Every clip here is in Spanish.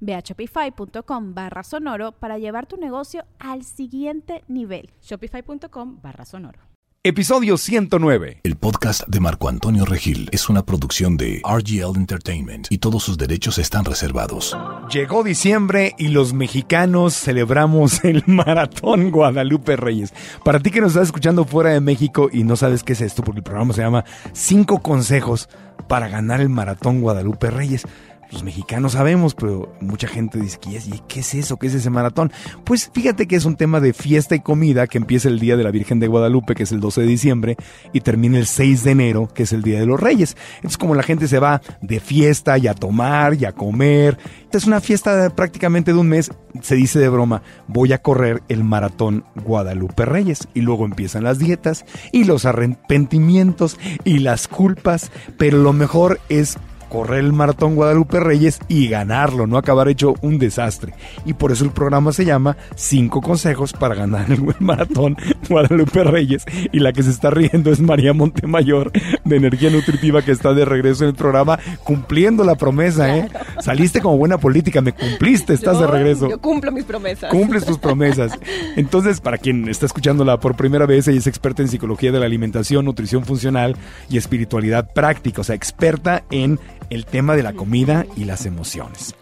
Ve a shopify.com barra sonoro para llevar tu negocio al siguiente nivel. Shopify.com barra sonoro. Episodio 109. El podcast de Marco Antonio Regil es una producción de RGL Entertainment y todos sus derechos están reservados. Llegó diciembre y los mexicanos celebramos el Maratón Guadalupe Reyes. Para ti que nos estás escuchando fuera de México y no sabes qué es esto, porque el programa se llama Cinco consejos para ganar el Maratón Guadalupe Reyes los mexicanos sabemos, pero mucha gente dice, ¿qué es, eso? ¿Qué es ese maratón? Pues fíjate que es un tema de fiesta y comida que empieza el Día de la Virgen de Guadalupe, que es el 12 de diciembre, y termina el 6 de enero, que es el Día de los Reyes. Entonces como la gente se va de fiesta y a tomar y a comer, es una fiesta prácticamente de un mes, se dice de broma, voy a correr el maratón Guadalupe Reyes. Y luego empiezan las dietas y los arrepentimientos y las culpas, pero lo mejor es correr el maratón Guadalupe Reyes y ganarlo, no acabar hecho un desastre. Y por eso el programa se llama Cinco consejos para ganar el maratón Guadalupe Reyes. Y la que se está riendo es María Montemayor de Energía Nutritiva que está de regreso en el programa cumpliendo la promesa, ¿eh? Saliste como buena política, me cumpliste, estás de regreso. Yo cumplo mis promesas. Cumples tus promesas. Entonces, para quien está escuchándola por primera vez, ella es experta en psicología de la alimentación, nutrición funcional y espiritualidad práctica, o sea, experta en el tema de la comida y las emociones.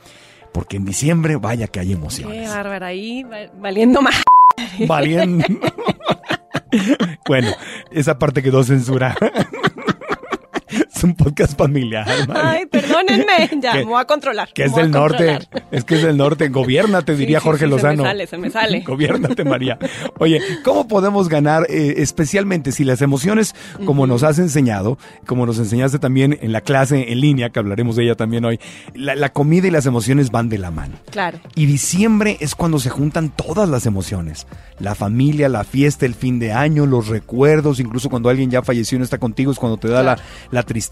Porque en diciembre, vaya que hay emociones. Qué bárbara, ahí valiendo más. Valiendo. bueno, esa parte quedó censurada. Es un podcast familiar. Ay, perdónenme, ya, me voy a controlar. Que es del norte, es que es del norte. Gobiérnate, diría Jorge Lozano. Se me sale, se me sale. Gobiérnate, María. Oye, ¿cómo podemos ganar, eh, especialmente si las emociones, como nos has enseñado, como nos enseñaste también en la clase en línea, que hablaremos de ella también hoy, la, comida y las emociones van de la mano. Claro. Y diciembre es cuando se juntan todas las emociones. La familia, la fiesta, el fin de año, los recuerdos, incluso cuando alguien ya falleció y no está contigo, es cuando te da la, la tristeza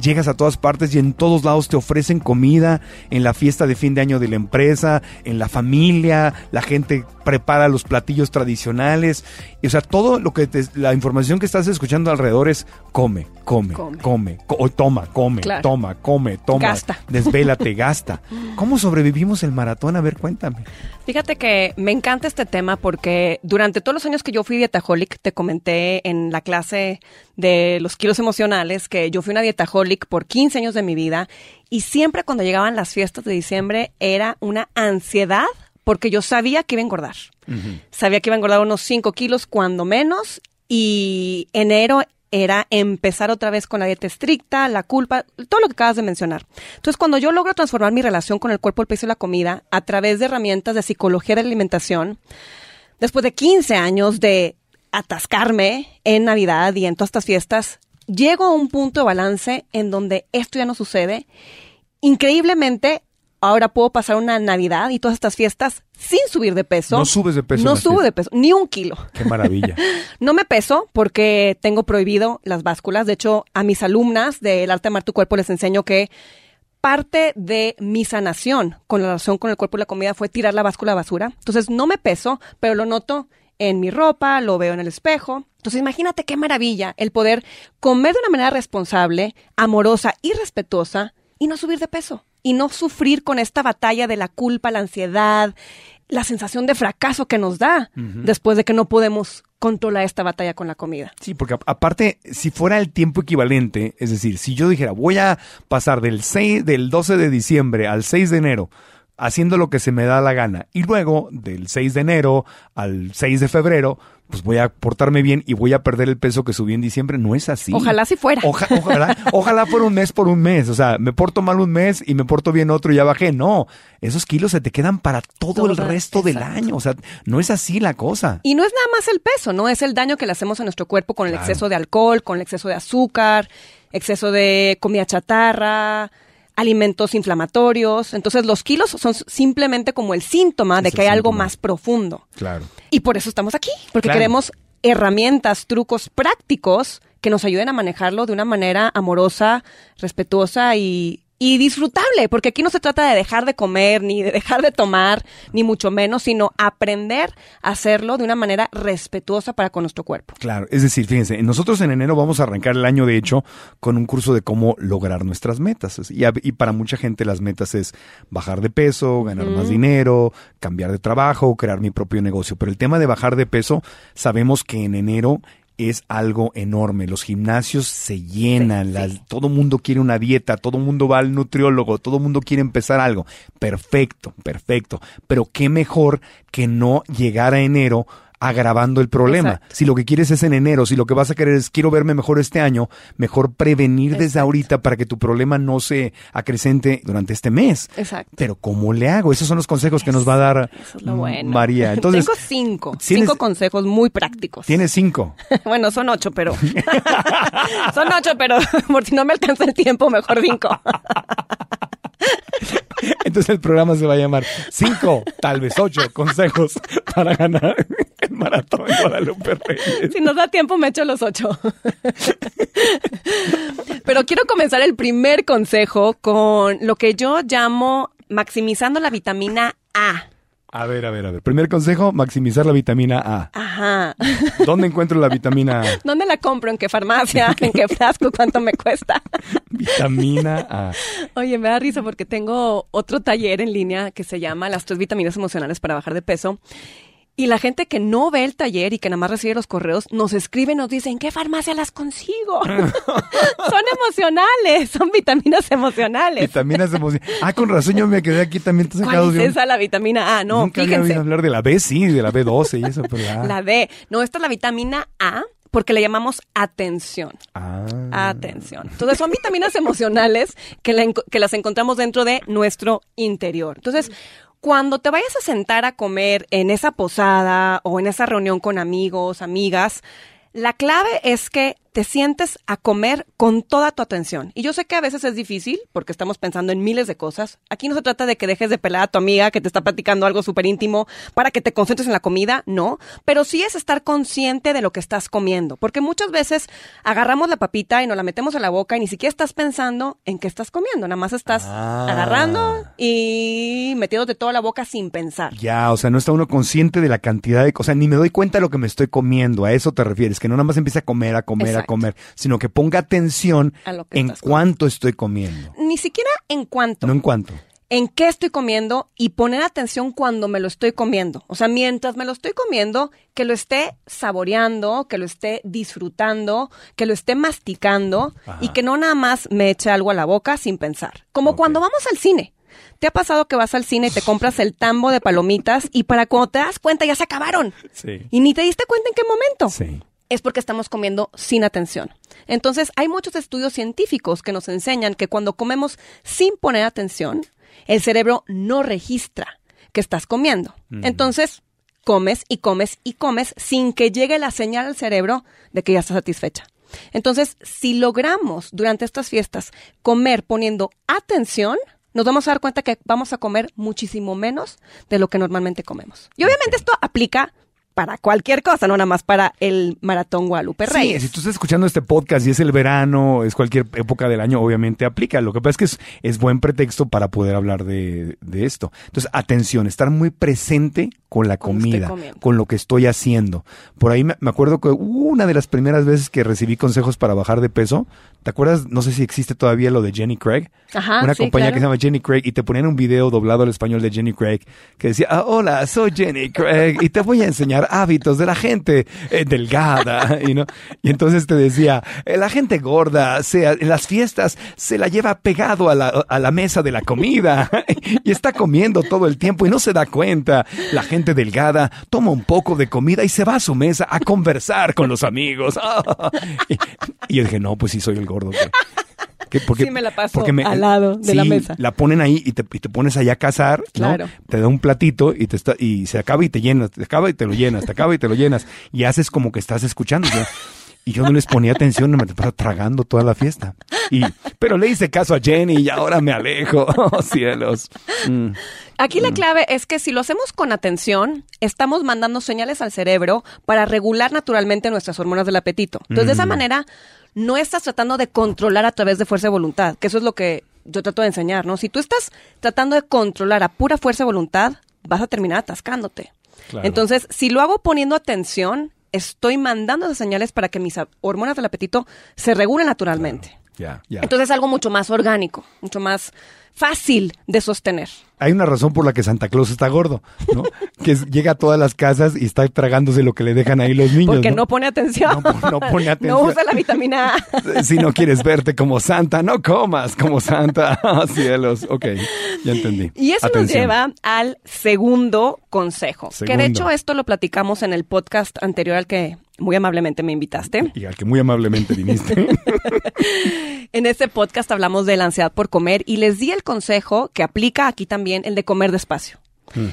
llegas a todas partes y en todos lados te ofrecen comida, en la fiesta de fin de año de la empresa, en la familia, la gente prepara los platillos tradicionales, y, o sea, todo lo que la información que estás escuchando alrededor es come, come, come, o toma, come, toma, come, toma, gasta. desvélate, gasta. ¿Cómo sobrevivimos el maratón? A ver, cuéntame. Fíjate que me encanta este tema porque durante todos los años que yo fui dietaholic, te comenté en la clase de los kilos emocionales que yo fui una dietaholic por 15 años de mi vida y siempre cuando llegaban las fiestas de diciembre era una ansiedad porque yo sabía que iba a engordar. Sabía que iba a engordar unos 5 kilos cuando menos y enero era empezar otra vez con la dieta estricta, la culpa, todo lo que acabas de mencionar. Entonces, cuando yo logro transformar mi relación con el cuerpo, el peso y la comida a través de herramientas de psicología de alimentación, después de 15 años de atascarme en Navidad y en todas estas fiestas, llego a un punto de balance en donde esto ya no sucede. Increíblemente, ahora puedo pasar una Navidad y todas estas fiestas sin subir de peso. No subes de peso. No subo de peso, ni un kilo. Qué maravilla. no me peso porque tengo prohibido las básculas. De hecho, a mis alumnas del arte de amar tu cuerpo les enseño que parte de mi sanación con la relación con el cuerpo y la comida fue tirar la báscula a basura. Entonces no me peso, pero lo noto en mi ropa, lo veo en el espejo. Entonces imagínate qué maravilla el poder comer de una manera responsable, amorosa y respetuosa y no subir de peso y no sufrir con esta batalla de la culpa, la ansiedad, la sensación de fracaso que nos da después de que no podemos controlar esta batalla con la comida. Sí, porque aparte, si fuera el tiempo equivalente, es decir, si yo dijera, voy a pasar del, 6, del 12 de diciembre al 6 de enero haciendo lo que se me da la gana y luego del 6 de enero al 6 de febrero pues voy a portarme bien y voy a perder el peso que subí en diciembre. No es así. Ojalá si fuera. Oja- ojalá, ojalá fuera un mes por un mes. O sea, me porto mal un mes y me porto bien otro y ya bajé. No, esos kilos se te quedan para todo el resto del año. O sea, no es así la cosa. Y no es nada más el peso, ¿no? Es el daño que le hacemos a nuestro cuerpo con el Claro. exceso de alcohol, con el exceso de azúcar, exceso de comida chatarra, alimentos inflamatorios. Entonces, los kilos son simplemente como el síntoma de que hay algo más profundo. Claro. Y por eso estamos aquí, porque Claro. queremos herramientas, trucos prácticos que nos ayuden a manejarlo de una manera amorosa, respetuosa y, y disfrutable, porque aquí no se trata de dejar de comer, ni de dejar de tomar, ni mucho menos, sino aprender a hacerlo de una manera respetuosa para con nuestro cuerpo. Claro, es decir, fíjense, nosotros en enero vamos a arrancar el año, de hecho, con un curso de cómo lograr nuestras metas. Y, a- y para mucha gente las metas es bajar de peso, ganar más dinero, cambiar de trabajo, crear mi propio negocio. Pero el tema de bajar de peso, sabemos que en enero es algo enorme. Los gimnasios se llenan, Sí, las- sí. todo mundo quiere una dieta, todo mundo va al nutriólogo, todo mundo quiere empezar algo. Perfecto, perfecto. Pero qué mejor que no llegar a enero agravando el problema. Exacto. Si lo que quieres es en enero, si lo que vas a querer es quiero verme mejor este año, mejor prevenir desde ahorita para que tu problema no se acrecente durante este mes. Exacto. Pero ¿cómo le hago? Esos son los consejos que nos va a dar Eso es lo bueno. María. Entonces, Tengo cinco, ¿tienes- cinco consejos muy prácticos. tienes cinco. bueno, son ocho, pero... son ocho, pero por si no me alcanza el tiempo, mejor cinco. Entonces el programa se va a llamar cinco, tal vez ocho consejos para ganar el maratón en Guadalupe Reyes. Si nos da tiempo, me echo los ocho. Pero quiero comenzar el primer consejo con lo que yo llamo maximizando la vitamina A. A ver, a ver, a ver. Primer consejo, maximizar la vitamina A. Ajá. ¿Dónde encuentro la vitamina A? ¿Dónde la compro? ¿En qué farmacia? ¿En qué frasco? ¿Cuánto me cuesta? Vitamina A. Oye, me da risa porque tengo otro taller en línea que se llama Las tres vitaminas emocionales para bajar de peso. Y la gente que no ve el taller y que nada más recibe los correos nos escribe y nos dice, ¿en qué farmacia las consigo? son emocionales, son vitaminas emocionales. Vitaminas emocionales. Ah, con razón yo me quedé aquí también te ¿Cuál de es un- esa la vitamina A? No, Nunca había fíjense. oído hablar de la B, sí, de la B12 y eso, pero la A. La D. No, esta es la vitamina A porque le llamamos atención. Ah. Atención. Entonces son vitaminas emocionales que, la que las encontramos dentro de nuestro interior. Entonces, cuando te vayas a sentar a comer en esa posada o en esa reunión con amigos, amigas, la clave es que te sientes a comer con toda tu atención. Y yo sé que a veces es difícil porque estamos pensando en miles de cosas. Aquí no se trata de que dejes de pelar a tu amiga que te está platicando algo súper íntimo para que te concentres en la comida, no. Pero sí es estar consciente de lo que estás comiendo. Porque muchas veces agarramos la papita y nos la metemos a la boca y ni siquiera estás pensando en qué estás comiendo. Nada más estás Ah. agarrando y metiéndote toda la boca sin pensar. Ya, o sea, no está uno consciente de la cantidad de cosas, ni me doy cuenta de lo que me estoy comiendo. A eso te refieres, que no nada más empiece a comer, a comer, a comer, sino que ponga atención A lo que en cuánto estoy comiendo. Ni siquiera en cuánto. No en cuánto. en qué estoy comiendo y poner atención cuando me lo estoy comiendo. O sea, mientras me lo estoy comiendo, que lo esté saboreando, que lo esté disfrutando, que lo esté masticando y que no nada más me eche algo a la boca sin pensar. Como cuando vamos al cine. ¿Te ha pasado que vas al cine y te compras el tambo de palomitas y para cuando te das cuenta ya se acabaron? Sí. Y ni te diste cuenta en qué momento Sí. Es porque estamos comiendo sin atención. Entonces, hay muchos estudios científicos que nos enseñan que cuando comemos sin poner atención, el cerebro no registra que estás comiendo. Entonces, comes y comes y comes sin que llegue la señal al cerebro de que ya estás satisfecha. Entonces, si logramos durante estas fiestas comer poniendo atención, nos vamos a dar cuenta que vamos a comer muchísimo menos de lo que normalmente comemos. Y obviamente esto aplica para cualquier cosa, no nada más para el maratón Guadalupe Sí, Reyes. si tú estás escuchando este podcast y es el verano, es cualquier época del año, obviamente aplica. Lo que pasa es que es, es buen pretexto para poder hablar de, de esto. Entonces, atención, estar muy presente con la comida, con lo que estoy haciendo. Por ahí me, me acuerdo que una de las primeras veces que recibí consejos para bajar de peso, ¿te acuerdas? No sé si existe todavía lo de Jenny Craig. Ajá, Una sí, compañía claro. que se llama Jenny Craig y te ponían un video doblado al español de Jenny Craig que decía, ah, hola, soy Jenny Craig y te voy a enseñar hábitos de la gente eh, delgada. Y, ¿no? y entonces te decía, eh, la gente gorda se, en las fiestas se la lleva pegado a la, a la mesa de la comida y está comiendo todo el tiempo y no se da cuenta. La gente delgada toma un poco de comida y se va a su mesa a conversar con los amigos. Y, y dije, no, pues sí soy el gordo. ¿Qué? Porque- Sí, me la paso porque me- al lado de la mesa. La ponen ahí y te, y te pones allá a cazar, ¿no? Claro. Te da un platito y te está, y se acaba y te llenas, te acaba y te lo llenas, te acaba y te lo llenas. Y haces como que estás escuchando. Y yo no les ponía atención, me estaba tragando toda la fiesta. Y, pero le hice caso a Jenny y ahora me alejo. Oh, cielos. Mm. Aquí la clave es que si lo hacemos con atención, estamos mandando señales al cerebro para regular naturalmente nuestras hormonas del apetito. Entonces, de esa manera, no estás tratando de controlar a través de fuerza de voluntad, que eso es lo que yo trato de enseñar, ¿no? Si tú estás tratando de controlar a pura fuerza de voluntad, vas a terminar atascándote. Claro. Entonces, si lo hago poniendo atención, estoy mandando esas señales para que mis hormonas del apetito se regulen naturalmente. Ya, ya. Entonces, es algo mucho más orgánico, mucho más fácil de sostener. Hay una razón por la que Santa Claus está gordo, ¿no? que llega a todas las casas y está tragándose lo que le dejan ahí los niños. Porque no, ¿no? pone atención. No, no pone atención. No usa la vitamina A. Si no quieres verte como santa, no comas como santa. Ah, cielos. Ok, ya entendí. Y eso nos lleva al segundo consejo. Que de hecho esto lo platicamos en el podcast anterior al que muy amablemente me invitaste. Y al que muy amablemente viniste. En ese podcast hablamos de la ansiedad por comer y les di el consejo que aplica aquí también, el de comer despacio.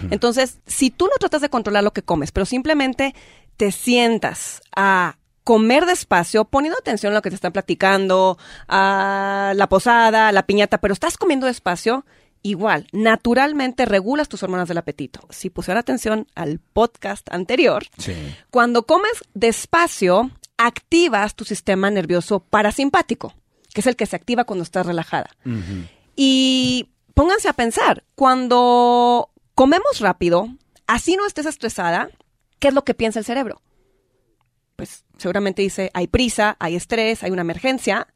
Entonces, si tú no tratas de controlar lo que comes, pero simplemente te sientas a comer despacio, poniendo atención a lo que te están platicando, a la posada, a la piñata, pero estás comiendo despacio, igual, naturalmente regulas tus hormonas del apetito. Si pusieron atención al podcast anterior, Sí. cuando comes despacio, activas tu sistema nervioso parasimpático, que es el que se activa cuando estás relajada. Y pónganse a pensar, cuando comemos rápido, así no estés estresada, ¿qué es lo que piensa el cerebro? Pues seguramente dice, hay prisa, hay estrés, hay una emergencia,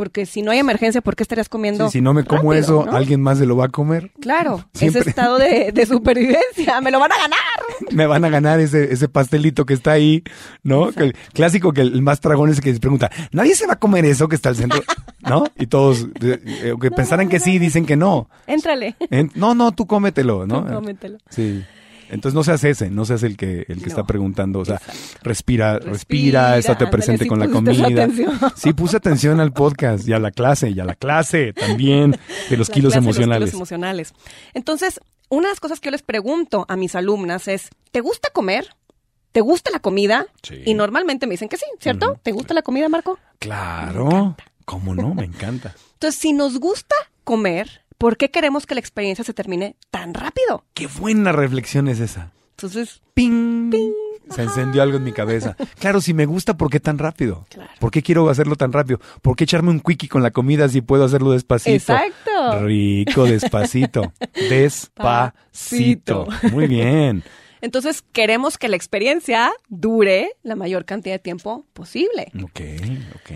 porque si no hay emergencia, ¿por qué estarías comiendo? Sí, si no me como rápido, eso, no? alguien más se lo va a comer. Claro, Siempre. ese estado de, de supervivencia, me lo van a ganar. Me van a ganar ese, ese pastelito que está ahí, ¿no? Que el clásico que el más dragón es el que se pregunta, ¿nadie se va a comer eso que está al centro? ¿No? Y todos, eh, eh, que pensaran que sí, dicen que no. Éntrale. En- no, no, tú cómetelo, ¿no? Tú cómetelo. Sí. Entonces no seas ese, no seas el que el que está preguntando, o sea, respira, respira, Respira, estate presente con la comida. Sí, puse atención al podcast y a la clase, y a la clase también de los La kilos clase de los emocionales. kilos emocionales. Entonces, una de las cosas que yo les pregunto a mis alumnas es, ¿te gusta comer? ¿Te gusta la comida? Sí. Y normalmente me dicen que sí, ¿cierto? ¿Te gusta la comida, Marco? Claro, ¿cómo no? Me encanta. Entonces, si nos gusta comer, ¿por qué queremos que la experiencia se termine tan rápido? Qué buena reflexión es esa. Entonces, Ping. Se encendió algo en mi cabeza. Claro, si me gusta, ¿por qué tan rápido? Claro. ¿Por qué quiero hacerlo tan rápido? ¿Por qué echarme un quickie con la comida si puedo hacerlo despacito? Exacto. Rico, despacito. Despacito. Muy bien. entonces queremos que la experiencia dure la mayor cantidad de tiempo posible. Ok, ok.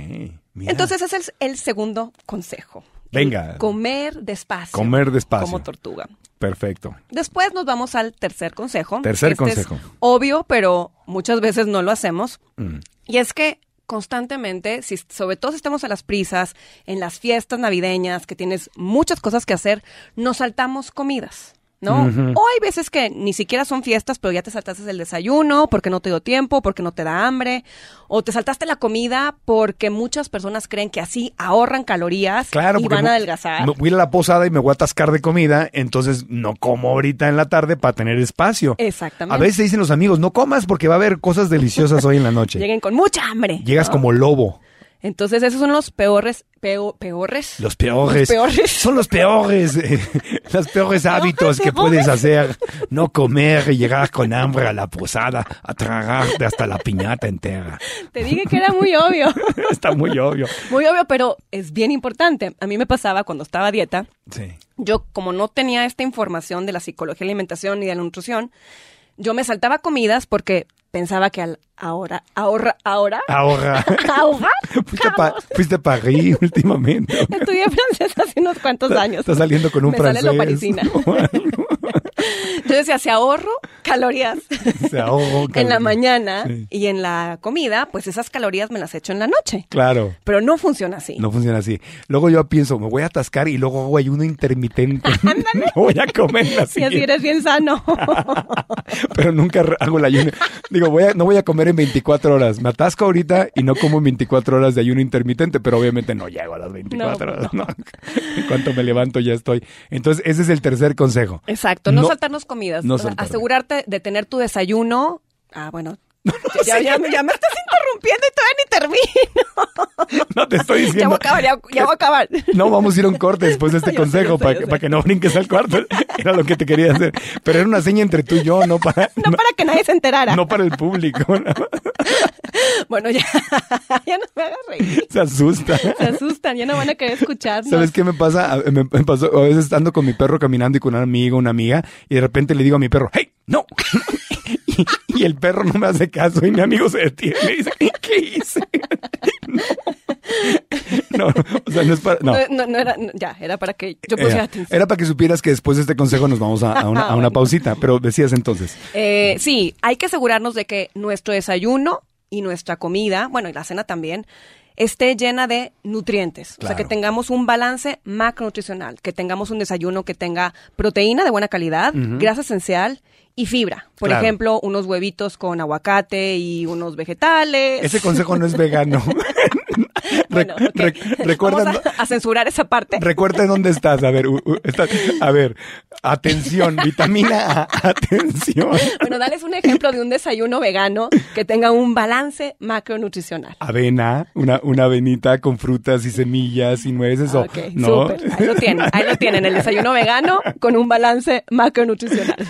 Mira. Entonces, ese es el segundo consejo. Venga. Comer despacio. Comer despacio. Como tortuga. Perfecto. Después nos vamos al tercer consejo. Tercer Este es consejo. obvio, pero muchas veces no lo hacemos. Mm. Y es que constantemente, si, sobre todo si estamos a las prisas, en las fiestas navideñas, que tienes muchas cosas que hacer, nos saltamos comidas. ¿No? O hay veces que ni siquiera son fiestas, pero ya te saltaste el desayuno porque no te dio tiempo, porque no te da hambre, o te saltaste la comida porque muchas personas creen que así ahorran calorías Claro, y van a adelgazar. voy a la posada y me voy a atascar de comida, entonces no como ahorita en la tarde para tener espacio. Exactamente. A veces dicen los amigos, no comas porque va a haber cosas deliciosas hoy en la noche. Lleguen con mucha hambre. Llegas ¿no? como lobo. Entonces, esos son los peores, peo- peores. Los peores. Los peores. Son los peores. eh, los peores hábitos que puedes hacer. No comer y llegar con hambre a la posada, a tragarte hasta la piñata entera. Te dije que era muy obvio. Está muy obvio. Muy obvio, pero es bien importante. A mí me pasaba cuando estaba a dieta. Sí. Yo, como no tenía esta información de la psicología de alimentación y de la nutrición, yo me saltaba comidas porque pensaba que al ahora, ahora, ahora, Ahora. ahora, Fuiste Pa- fuiste a París últimamente. estudié francés hace unos cuantos años. Estás saliendo con un me francés. sale lo parisina. Entonces, si ahorro calorías Se ahogó, en la mañana Sí. y en la comida, pues esas calorías me las echo en la noche. Claro. Pero no funciona así. No funciona así. Luego yo pienso, me voy a atascar y luego hago ayuno intermitente. no voy a comer la Y así eres bien sano. Pero nunca hago el ayuno. Digo, voy a- no voy a comer en 24 horas. Me atasco ahorita y no como en 24 horas de ayuno intermitente, pero obviamente no llego a las 24 No, horas. No. En cuanto me levanto ya estoy. Entonces, ese es el tercer consejo. Exacto, no, No- saltarnos comidas. no O sea, saltarnos. asegurarte de tener tu desayuno. Ah, bueno. Ya, ya- ya me estás interrumpiendo y todavía ni termino. No te estoy Ya voy diciendo. a acabar, ya, ya voy a acabar. No, vamos a ir a un corte después de este consejo para, que- no brinques al cuarto. Era lo que te quería hacer. Pero era una seña entre tú y yo, no para, No para que nadie se enterara. no para el público. Bueno, ya, ya no me hagas reír. Se asusta. Se asustan, ya no van a querer escucharnos. ¿Sabes qué me pasa? Me pasó, a veces estando con mi perro caminando y con un amigo, una amiga, y de repente le digo a mi perro, ¡Hey! ¡No! Y, y el perro no me hace caso y mi amigo se detiene y dice, ¿qué hice? no. no, o sea, no es para... No. No, no, no era, ya, era para que yo pusiera Era, atención. era para que supieras que después de este consejo nos vamos a, a una, a una Bueno. pausita, pero decías entonces. Eh, sí, hay que asegurarnos de que nuestro desayuno y nuestra comida, bueno, y la cena también, esté llena de nutrientes. O sea, que tengamos un balance macronutricional, que tengamos un desayuno que tenga proteína de buena calidad, grasa esencial y fibra. Por Claro. ejemplo, unos huevitos con aguacate y unos vegetales. Ese consejo no es vegano. Bueno, recuerda, Vamos a, a censurar esa parte. recuerda dónde estás. A ver, u- u- estás- a ver, atención, vitamina A, atención. Bueno, dales un ejemplo de un desayuno vegano que tenga un balance macronutricional. avena, una, una avenita con frutas y semillas y nueces. o- Ok, ¿no? súper. Ahí lo tienen, ahí lo tienen, el desayuno vegano con un balance macronutricional.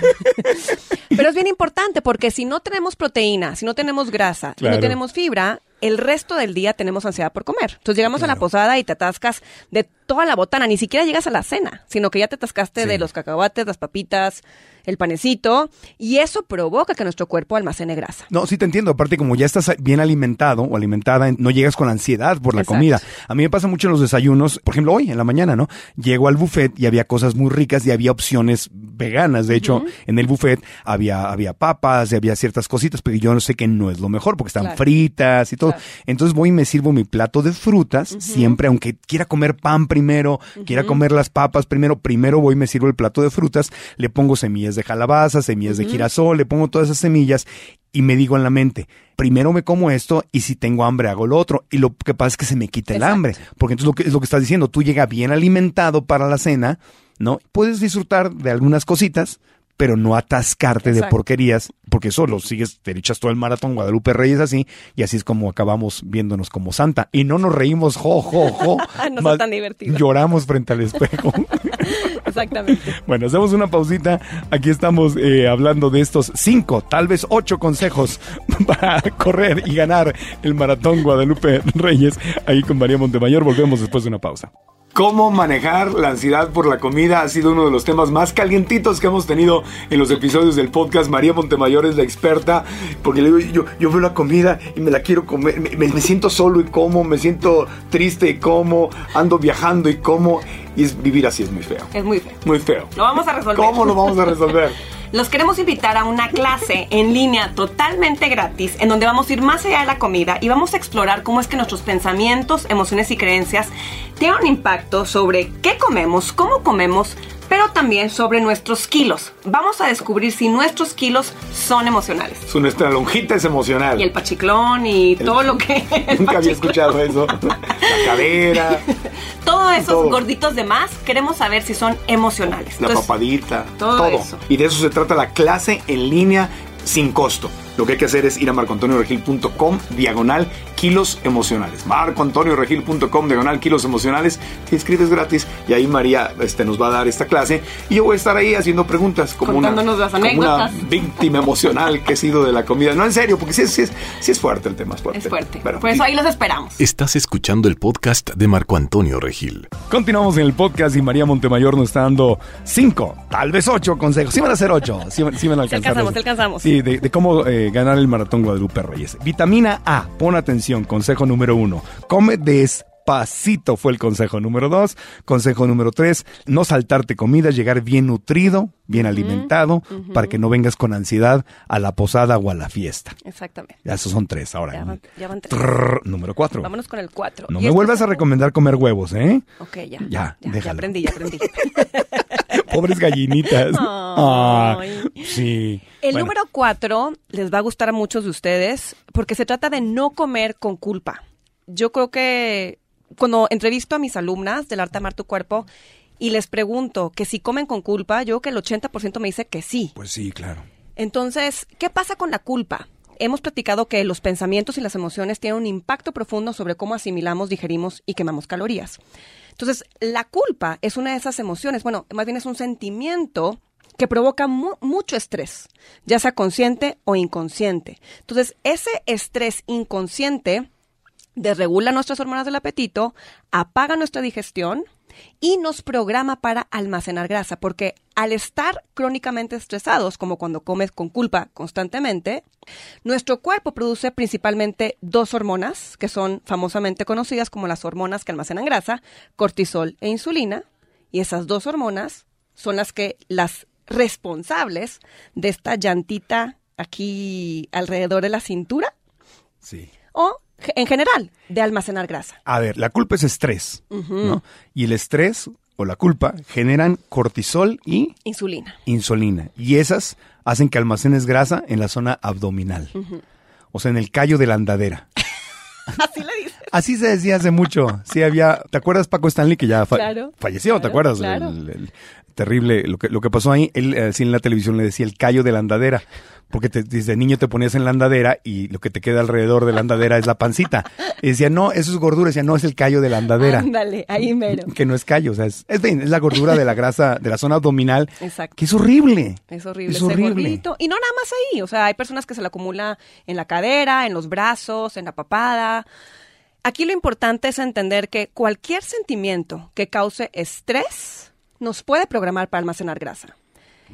Pero es bien importante porque si no tenemos proteína, si no tenemos grasa, Claro. no tenemos fibra, el resto del día tenemos ansiedad por comer. Entonces llegamos a la posada y te atascas de toda la botana, ni siquiera llegas a la cena, sino que ya te atascaste Sí. de los cacahuates, las papitas, el panecito, y eso provoca que nuestro cuerpo almacene grasa. No, sí te entiendo. Aparte, como ya estás bien alimentado o alimentada, no llegas con ansiedad por la Exacto. comida. A mí me pasa mucho en los desayunos, por ejemplo, hoy en la mañana, ¿no? Llego al buffet y había cosas muy ricas y había opciones veganas. De hecho, en el buffet había, había papas y había ciertas cositas, pero yo no sé que no es lo mejor porque están Claro. fritas y todo. Claro. Entonces voy y me sirvo mi plato de frutas, siempre, aunque quiera comer pan primero, quiera comer las papas primero, primero voy y me sirvo el plato de frutas, le pongo semillas de calabaza, semillas de girasol, le pongo todas esas semillas y me digo en la mente, primero me como esto y si tengo hambre hago lo otro. Y lo que pasa es que se me quita el Exacto. hambre, porque entonces lo que es lo que estás diciendo, tú llegas bien alimentado para la cena, ¿no? Puedes disfrutar de algunas cositas, pero no atascarte de porquerías, porque solo sigues, te echas todo el maratón Guadalupe Reyes así, y así es como acabamos viéndonos como santa. Y no nos reímos, jo, jo, jo. No más tan divertido. Lloramos frente al espejo. Exactamente. Bueno, hacemos una pausita. Aquí estamos eh, hablando de estos cinco, tal vez ocho consejos para correr y ganar el maratón Guadalupe Reyes. Ahí con María Montemayor. Volvemos después de una pausa. Cómo manejar la ansiedad por la comida ha sido uno de los temas más calientitos que hemos tenido en los episodios del podcast. María Montemayor es la experta, porque le digo, yo, veo la comida y me la quiero comer, me, me- me siento solo y como, me siento triste y como, ando viajando y como, y es, vivir así es muy feo. Es muy feo. Muy feo. Lo vamos a resolver. ¿Cómo lo vamos a resolver? Los queremos invitar a una clase en línea totalmente gratis en donde vamos a ir más allá de la comida y vamos a explorar cómo es que nuestros pensamientos, emociones y creencias tienen un impacto sobre qué comemos, cómo comemos, pero también sobre nuestros kilos. Vamos a descubrir si nuestros kilos son emocionales. Su nuestra lonjita es emocional. Y el pachiclón y todo lo que... Nunca había escuchado eso. La cadera, Todos esos Todo. gorditos de más queremos saber si son emocionales. la Entonces, papadita, todo todo. eso. Y de eso se trata la clase en línea sin costo. Lo que hay que hacer es ir a marcoantonioregil.com diagonal kilos emocionales. marcoantonioregil.com diagonal kilos emocionales. Te inscribes gratis y ahí María este, nos va a dar esta clase. Y yo voy a estar ahí haciendo preguntas como una, Contándonos las como una anécdotas. víctima emocional que he sido de la comida. No, en serio, porque sí, es- sí es, sí es fuerte el tema. Es fuerte. es fuerte. Pero- Por eso ahí los esperamos. Estás escuchando el podcast de Marco Antonio Regil. Continuamos en el podcast y María Montemayor nos está dando cinco, tal vez ocho consejos. Sí van a ser ocho, sí, sí van a alcanzar. alcanzamos, alcanzamos. Sí, de, de cómo eh, ganar el maratón Guadalupe Reyes. Vitamina A, pon atención, consejo número uno. Come despacito fue el consejo número dos. Consejo número tres, no saltarte comida, llegar bien nutrido, bien alimentado, para que no vengas con ansiedad a la posada o a la fiesta. Exactamente. Ya esos son tres ahora. Ya van, ya van tres. Trrr, número cuatro. Vámonos con el cuatro. No me este vuelvas a recomendar comer huevos, ¿eh? Ok, ya. Ya, Ya, ya, aprendí, ya aprendí. Pobres gallinitas. Ay. Ah, sí. El Bueno, número cuatro les va a gustar a muchos de ustedes porque se trata de no comer con culpa. Yo creo que cuando entrevisto a mis alumnas del arte de amar tu cuerpo y les pregunto que si comen con culpa, yo creo que el 80% me dice que sí. Pues sí, claro. Entonces, ¿qué pasa con la culpa? Hemos platicado que los pensamientos y las emociones tienen un impacto profundo sobre cómo asimilamos, digerimos y quemamos calorías. Entonces, la culpa es una de esas emociones, bueno, más bien es un sentimiento que provoca mu- mucho estrés, ya sea consciente o inconsciente. Entonces, ese estrés inconsciente desregula nuestras hormonas del apetito, apaga nuestra digestión y nos programa para almacenar grasa, porque al estar crónicamente estresados, como cuando comes con culpa constantemente, nuestro cuerpo produce principalmente dos hormonas, que son famosamente conocidas como las hormonas que almacenan grasa, cortisol e insulina, y esas dos hormonas son las que las responsables de esta llantita aquí alrededor de la cintura Sí. o en general de almacenar grasa. A ver, la culpa es estrés, ¿no? Y el estrés o la culpa generan cortisol y Insulina. insulina. Y esas hacen que almacenes grasa en la zona abdominal. O sea, en el callo de la andadera. Así le dices. Así se decía hace mucho. Sí había, ¿te acuerdas Paco Stanley que ya fa- Claro, falleció? ¿Te acuerdas? claro. El- el terrible lo que lo que pasó ahí. Él eh, sí en la televisión le decía el callo de la andadera, porque te- desde niño te ponías en la andadera y lo que te queda alrededor de la andadera es la pancita. Y decía, "No, eso es gordura." Decía, "No, es el callo de la andadera." Ándale, ahí mero. Que no es callo, o sea, es, es, es la gordura de la grasa de la zona abdominal, Exacto. que es horrible. Es horrible Es horrible. Y no nada más ahí. O sea, hay personas que se la acumula en la cadera, en los brazos, en la papada. Aquí lo importante es entender que cualquier sentimiento que cause estrés nos puede programar para almacenar grasa.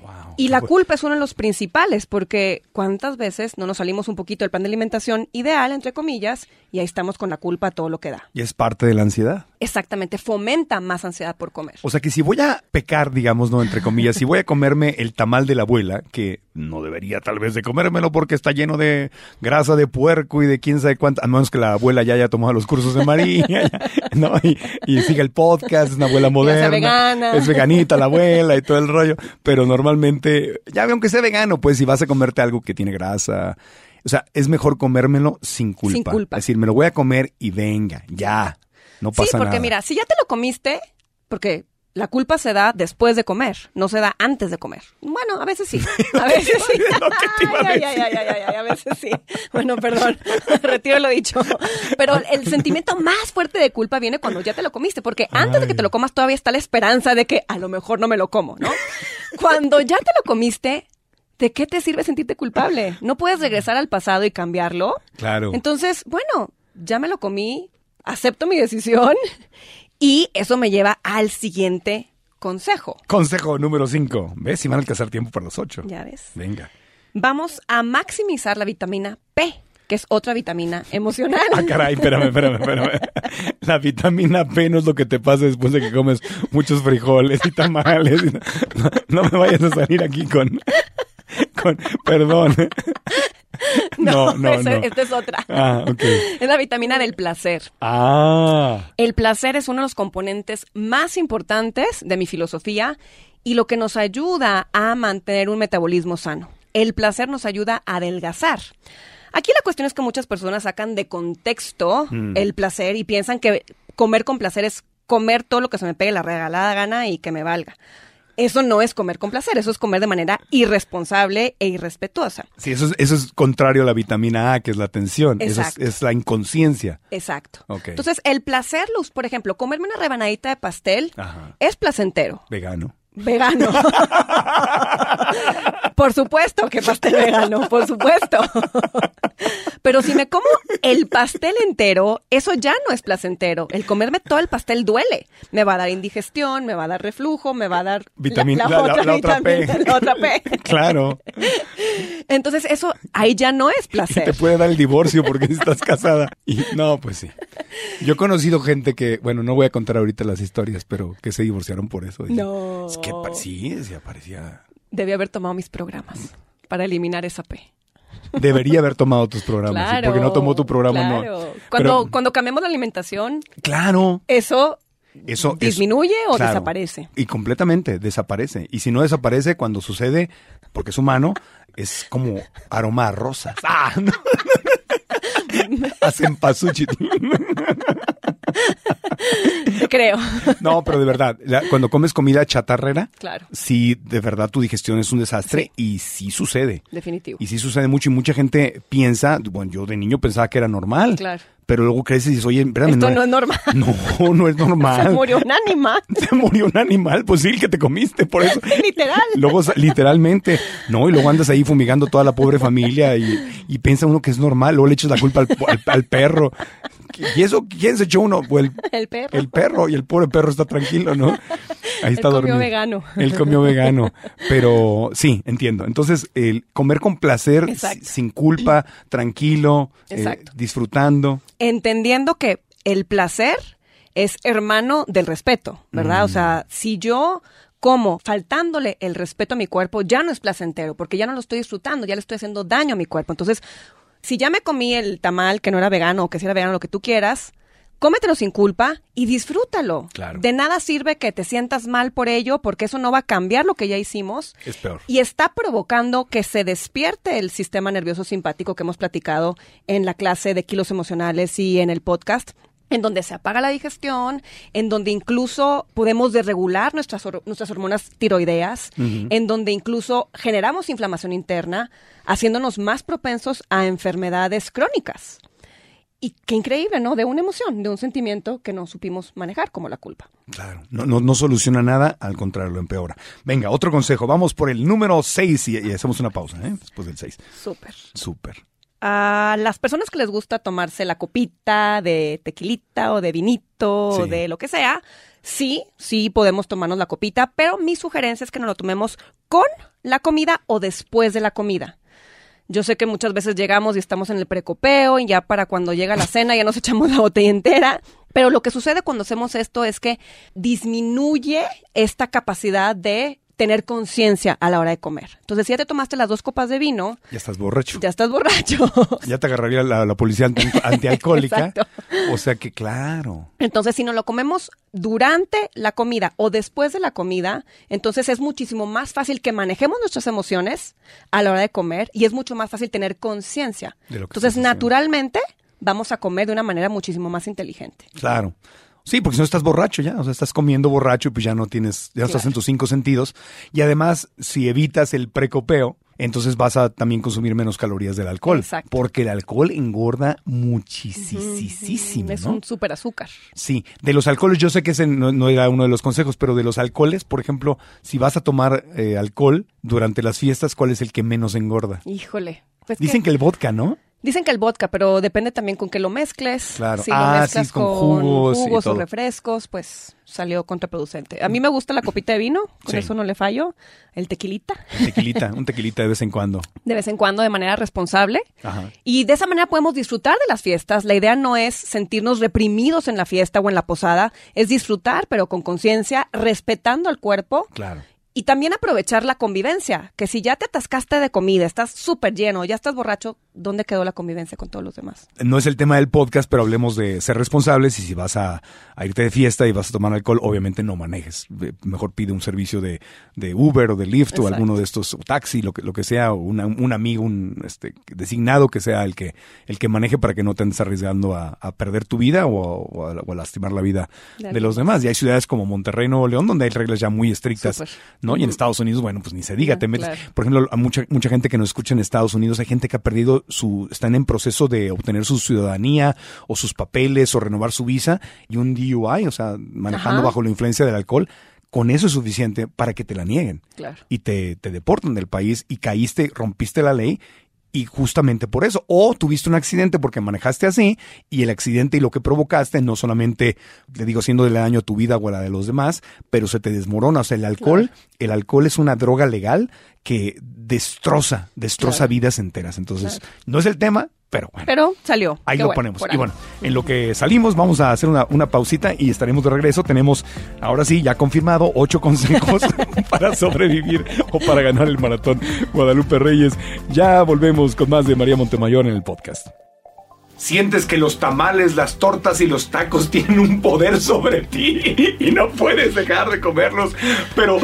Wow, Y la fu- culpa es uno de los principales, porque ¿cuántas veces no nos salimos un poquito del plan de alimentación ideal, entre comillas, y ahí estamos con la culpa a todo lo que da? Y es parte de la ansiedad. Exactamente, fomenta más ansiedad por comer. O sea que si voy a pecar, digamos, no entre comillas, si voy a comerme el tamal de la abuela, que no debería tal vez de comérmelo porque está lleno de grasa de puerco y de quién sabe cuánto, a menos que la abuela ya haya tomado los cursos de María, ¿no? Y, y siga el podcast, es una abuela moderna. vegana. Es veganita la abuela y todo el rollo. Pero normalmente, ya aunque sea vegano, pues si vas a comerte algo que tiene grasa. O sea, es mejor comérmelo sin culpa. Sin culpa. Es decir, me lo voy a comer y venga, ya. No pasa Sí, porque nada. mira, si ya te lo comiste, porque la culpa se da después de comer, no se da antes de comer. Bueno, a veces sí. A veces sí. Ay, a veces sí. Bueno, perdón, retiro lo dicho. Pero el sentimiento más fuerte de culpa viene cuando ya te lo comiste, porque antes de que te lo comas todavía está la esperanza de que a lo mejor no me lo como, ¿no? Cuando ya te lo comiste, ¿de qué te sirve sentirte culpable? No puedes regresar al pasado y cambiarlo. Claro. Entonces, bueno, ya me lo comí, acepto mi decisión y eso me lleva al siguiente consejo. Consejo número 5. ¿Ves? Si van a alcanzar tiempo para los ocho. Ya ves. Venga. Vamos a maximizar la vitamina P, que es otra vitamina emocional. Ah, caray, espérame, espérame, espérame. La vitamina P no es lo que te pasa después de que comes muchos frijoles y tamales. No, no me vayas a salir aquí con... con perdón. No, no, esa- no. Esta es otra. Ah. Es la vitamina del placer. Ah. El placer es uno de los componentes más importantes de mi filosofía y lo que nos ayuda a mantener un metabolismo sano. El placer nos ayuda a adelgazar. Aquí la cuestión es que muchas personas sacan de contexto Mm. el placer y piensan que comer con placer es comer todo lo que se me pegue la regalada gana y que me valga. Eso no es comer con placer, eso es comer de manera irresponsable e irrespetuosa. Sí, eso es, eso es contrario a la vitamina A, que es la atención. Eso es, la inconsciencia. Exacto. Entonces, el placer, Luz, por ejemplo, comerme una rebanadita de pastel Ajá. es placentero. Vegano. Vegano. por supuesto que pastel vegano, por supuesto. Pero si me como el pastel entero, eso ya no es placentero. El comerme todo el pastel duele. Me va a dar indigestión, me va a dar reflujo, me va a dar Vitamina- la, la- la- la otra P. vitamina, la otra P. Claro. Entonces eso ahí ya no es Y placer. te puede dar el divorcio porque estás casada. Y no, pues sí. Yo he conocido gente que, bueno, no voy a contar ahorita las historias, pero que se divorciaron por eso. No. Es que sí, sí, parecía. Debí haber tomado mis programas para eliminar esa P. Debería haber tomado tus programas. porque no tomó tu programa, claro. no. Cuando, Pero- cuando cambiamos la alimentación, claro. eso Eso es- disminuye o claro. desaparece. Y completamente desaparece. Y si no desaparece, cuando sucede, porque es humano, es como aroma a rosas. ¡Ah! Hacen pasuchi. Creo. No, pero de verdad, la- cuando comes comida chatarrera, Claro. sí, de verdad tu digestión es un desastre y sí sucede. Definitivo. Y sí sucede mucho y mucha gente piensa, bueno, yo de niño pensaba que era normal. Claro. Pero luego creces y dices, oye, espérame, Esto no es normal. No, no es normal. Se murió un animal. Se murió un animal, pues sí, el que te comiste, por eso. Literal. Luego, literalmente, no, y luego andas ahí fumigando toda la pobre familia y, y piensa uno que es normal, luego le echas la culpa al, al- al perro. ¿Y eso quién se echó uno? Pues el, El perro. el perro, y el pobre perro está tranquilo, ¿no? Ahí está Él comió dormido. vegano. Él comió vegano. Pero sí, entiendo. Entonces, el comer con placer, Exacto. sin culpa, tranquilo, eh, disfrutando. Entendiendo que el placer es hermano del respeto, ¿verdad? O Mm. sea, si yo como faltándole el respeto a mi cuerpo, ya no es placentero, porque ya no lo estoy disfrutando, ya le estoy haciendo daño a mi cuerpo. Entonces, si ya me comí el tamal que no era vegano o que si era vegano, lo que tú quieras, cómetelo sin culpa y disfrútalo. Claro. De nada sirve que te sientas mal por ello, porque eso no va a cambiar lo que ya hicimos. Es peor. Y está provocando que se despierte el sistema nervioso simpático que hemos platicado en la clase de kilos emocionales y en el podcast en donde se apaga la digestión, en donde incluso podemos desregular nuestras, nuestras hormonas tiroideas, en donde incluso generamos inflamación interna, haciéndonos más propensos a enfermedades crónicas. Y qué increíble, ¿no? De una emoción, de un sentimiento que no supimos manejar, como la culpa. Claro, no, no, no soluciona nada, al contrario, lo empeora. Venga, otro consejo. Vamos por el número 6 y, y hacemos una pausa, ¿eh? Después del 6. Súper. Súper. A las personas que les gusta tomarse la copita de tequilita o de vinito o de lo que sea, sí, sí podemos tomarnos la copita, pero mi sugerencia es que nos lo tomemos con la comida o después de la comida. Yo sé que muchas veces llegamos y estamos en el precopeo y ya para cuando llega la cena ya nos echamos la botella entera, pero lo que sucede cuando hacemos esto es que disminuye esta capacidad de tener conciencia a la hora de comer. Entonces, si ya te tomaste las dos copas de vino, Ya estás borracho. ya estás borracho. Ya te agarraría la, la policía anti- antialcohólica. O sea que, claro. Entonces, si no lo comemos durante la comida o después de la comida, entonces es muchísimo más fácil que manejemos nuestras emociones a la hora de comer y es mucho más fácil tener conciencia. De lo que Entonces, naturalmente, vamos a comer de una manera muchísimo más inteligente. Claro. Sí, porque si no estás borracho ya, o sea, estás comiendo borracho y pues ya no tienes, ya no estás en tus cinco sentidos. Y además, si evitas el precopeo, entonces vas a también consumir menos calorías del alcohol. Exacto. Porque el alcohol engorda muchísimo, Es ¿no? un súper azúcar. Sí, de los alcoholes, yo sé que ese no, no era uno de los consejos, pero de los alcoholes, por ejemplo, si vas a tomar eh, alcohol durante las fiestas, ¿cuál es el que menos engorda? Híjole. Pues Dicen que el vodka, ¿no? Dicen que el vodka, pero depende también con qué lo mezcles. Claro. Si Ah, lo mezclas sí, con jugos o refrescos, pues salió contraproducente. A mí me gusta la copita de vino, con Sí. eso no le fallo. El tequilita, Tequilita, un tequilita de vez en cuando. de vez en cuando de manera responsable. Ajá. Y de esa manera podemos disfrutar de las fiestas. La idea no es sentirnos reprimidos en la fiesta o en la posada, es disfrutar, pero con conciencia, respetando al cuerpo Claro. y también aprovechar la convivencia. Que si ya te atascaste de comida, estás súper lleno, ya estás borracho, ¿dónde quedó la convivencia con todos los demás? No es el tema del podcast, pero hablemos de ser responsables y si vas a, a irte de fiesta y vas a tomar alcohol, obviamente no manejes. Mejor pide un servicio de, de Uber o de Lyft o alguno de estos, o taxi, lo que, lo que sea, o una- un amigo, un este, designado que sea el que, el que maneje para que no te andes arriesgando a, a perder tu vida o, a- o a, o a lastimar la vida De los demás. Y hay ciudades como Monterrey, Nuevo León, donde hay reglas ya muy estrictas. ¿no? Y en Estados Unidos, bueno, pues ni se diga, te metes. claro. Por ejemplo, a mucha, mucha gente que nos escucha en Estados Unidos, hay gente que ha perdido su, están en proceso de obtener su ciudadanía o sus papeles o renovar su visa y un DUI, o sea, manejando Ajá. bajo la influencia del alcohol, con eso es suficiente para que te la nieguen. Claro. Y te, te deportan del país y caíste, rompiste la ley y justamente por eso. O tuviste un accidente porque manejaste así y el accidente y lo que provocaste no solamente, le digo, haciéndole daño a tu vida o a la de los demás, pero se te desmorona. O sea, el alcohol, el alcohol es una droga legal que destroza, destroza Claro. vidas enteras. Entonces, no es el tema, pero bueno. Pero salió. Ahí Qué lo bueno, ponemos. Y bueno, en lo que salimos, vamos a hacer una, una pausita y estaremos de regreso. Tenemos, ahora sí, ya confirmado, ocho consejos para sobrevivir o para ganar el maratón Guadalupe Reyes. Ya volvemos con más de María Montemayor en el podcast. Sientes que los tamales, las tortas y los tacos tienen un poder sobre ti y no puedes dejar de comerlos, pero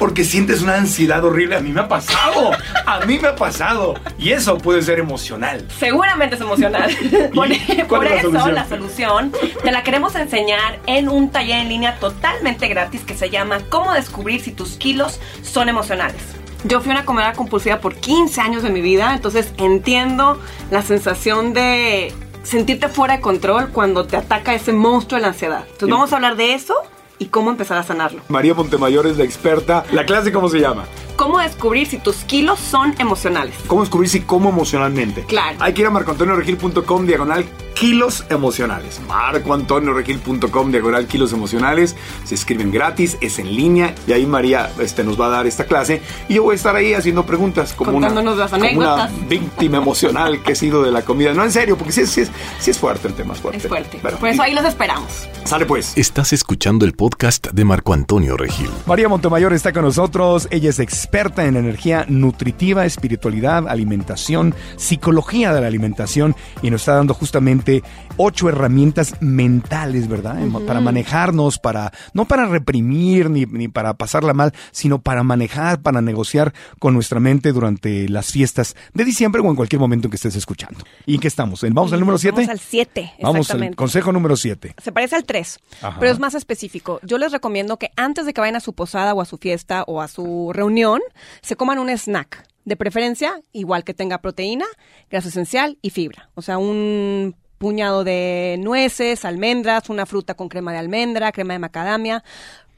porque sientes una ansiedad horrible. A mí me ha pasado, a mí me ha pasado. Y eso puede ser emocional. Seguramente es emocional. por ¿Y cuál por es la eso solución? la solución te la queremos enseñar en un taller en línea totalmente gratis que se llama Cómo descubrir si tus kilos son emocionales. Yo fui una comedora compulsiva por 15 años de mi vida, entonces entiendo la sensación de sentirte fuera de control cuando te ataca ese monstruo de la ansiedad. Entonces vamos a hablar de eso y cómo empezar a sanarlo. María Montemayor es la experta. ¿La clase cómo se llama? Cómo descubrir si tus kilos son emocionales. ¿Cómo descubrir si como emocionalmente? Claro. Hay que ir a marcoantonioregil.com diagonal kilos emocionales. marcoantonioregil.com diagonal kilos emocionales. Se escriben gratis, es en línea y ahí María este, nos va a dar esta clase y yo voy a estar ahí haciendo preguntas como una, Contándonos las como una anécdotas. víctima emocional que he sido de la comida. No, en serio, porque sí, es- sí es, sí es fuerte el tema, es fuerte. Es fuerte. Pero- Por eso ahí los esperamos. Sale pues. Estás escuchando el podcast de Marco Antonio Regil. María Montemayor está con nosotros. Ella es experta en energía nutritiva, espiritualidad, alimentación, psicología de la alimentación y nos está dando justamente ocho herramientas mentales, ¿verdad? Para manejarnos, para no para reprimir ni, ni para pasarla mal, sino para manejar, para negociar con nuestra mente durante las fiestas de diciembre o en cualquier momento en que estés escuchando. ¿Y en qué estamos? ¿En- ¿Vamos al número 7? Vamos al 7, Vamos al consejo número 7. Se parece al 3, Ajá. pero es más específico. Yo les recomiendo que antes de que vayan a su posada o a su fiesta o a su reunión, se coman un snack. De preferencia, igual que tenga proteína, grasa esencial y fibra. O sea, un puñado de nueces, almendras, una fruta con crema de almendra, crema de macadamia,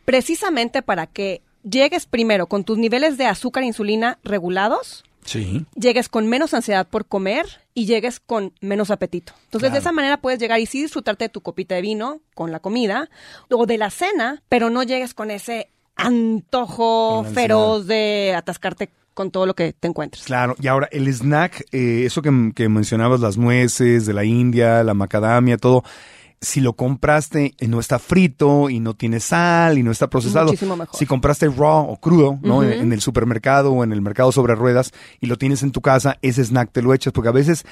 precisamente para que llegues primero con tus niveles de azúcar e insulina regulados, Sí. llegues con menos ansiedad por comer y llegues con menos apetito. Entonces, Claro. de esa manera puedes llegar y sí disfrutarte de tu copita de vino con la comida o de la cena, pero no llegues con ese antojo feroz de atascarte con todo lo que te encuentres. Claro, y ahora el snack, eh, eso que, que mencionabas, las nueces de la India, la macadamia, todo, si lo compraste y no está frito y no tiene sal y no está procesado, Muchísimo mejor. si compraste raw o crudo, ¿no? En el supermercado o en el mercado sobre ruedas y lo tienes en tu casa, ese snack te lo echas, porque a veces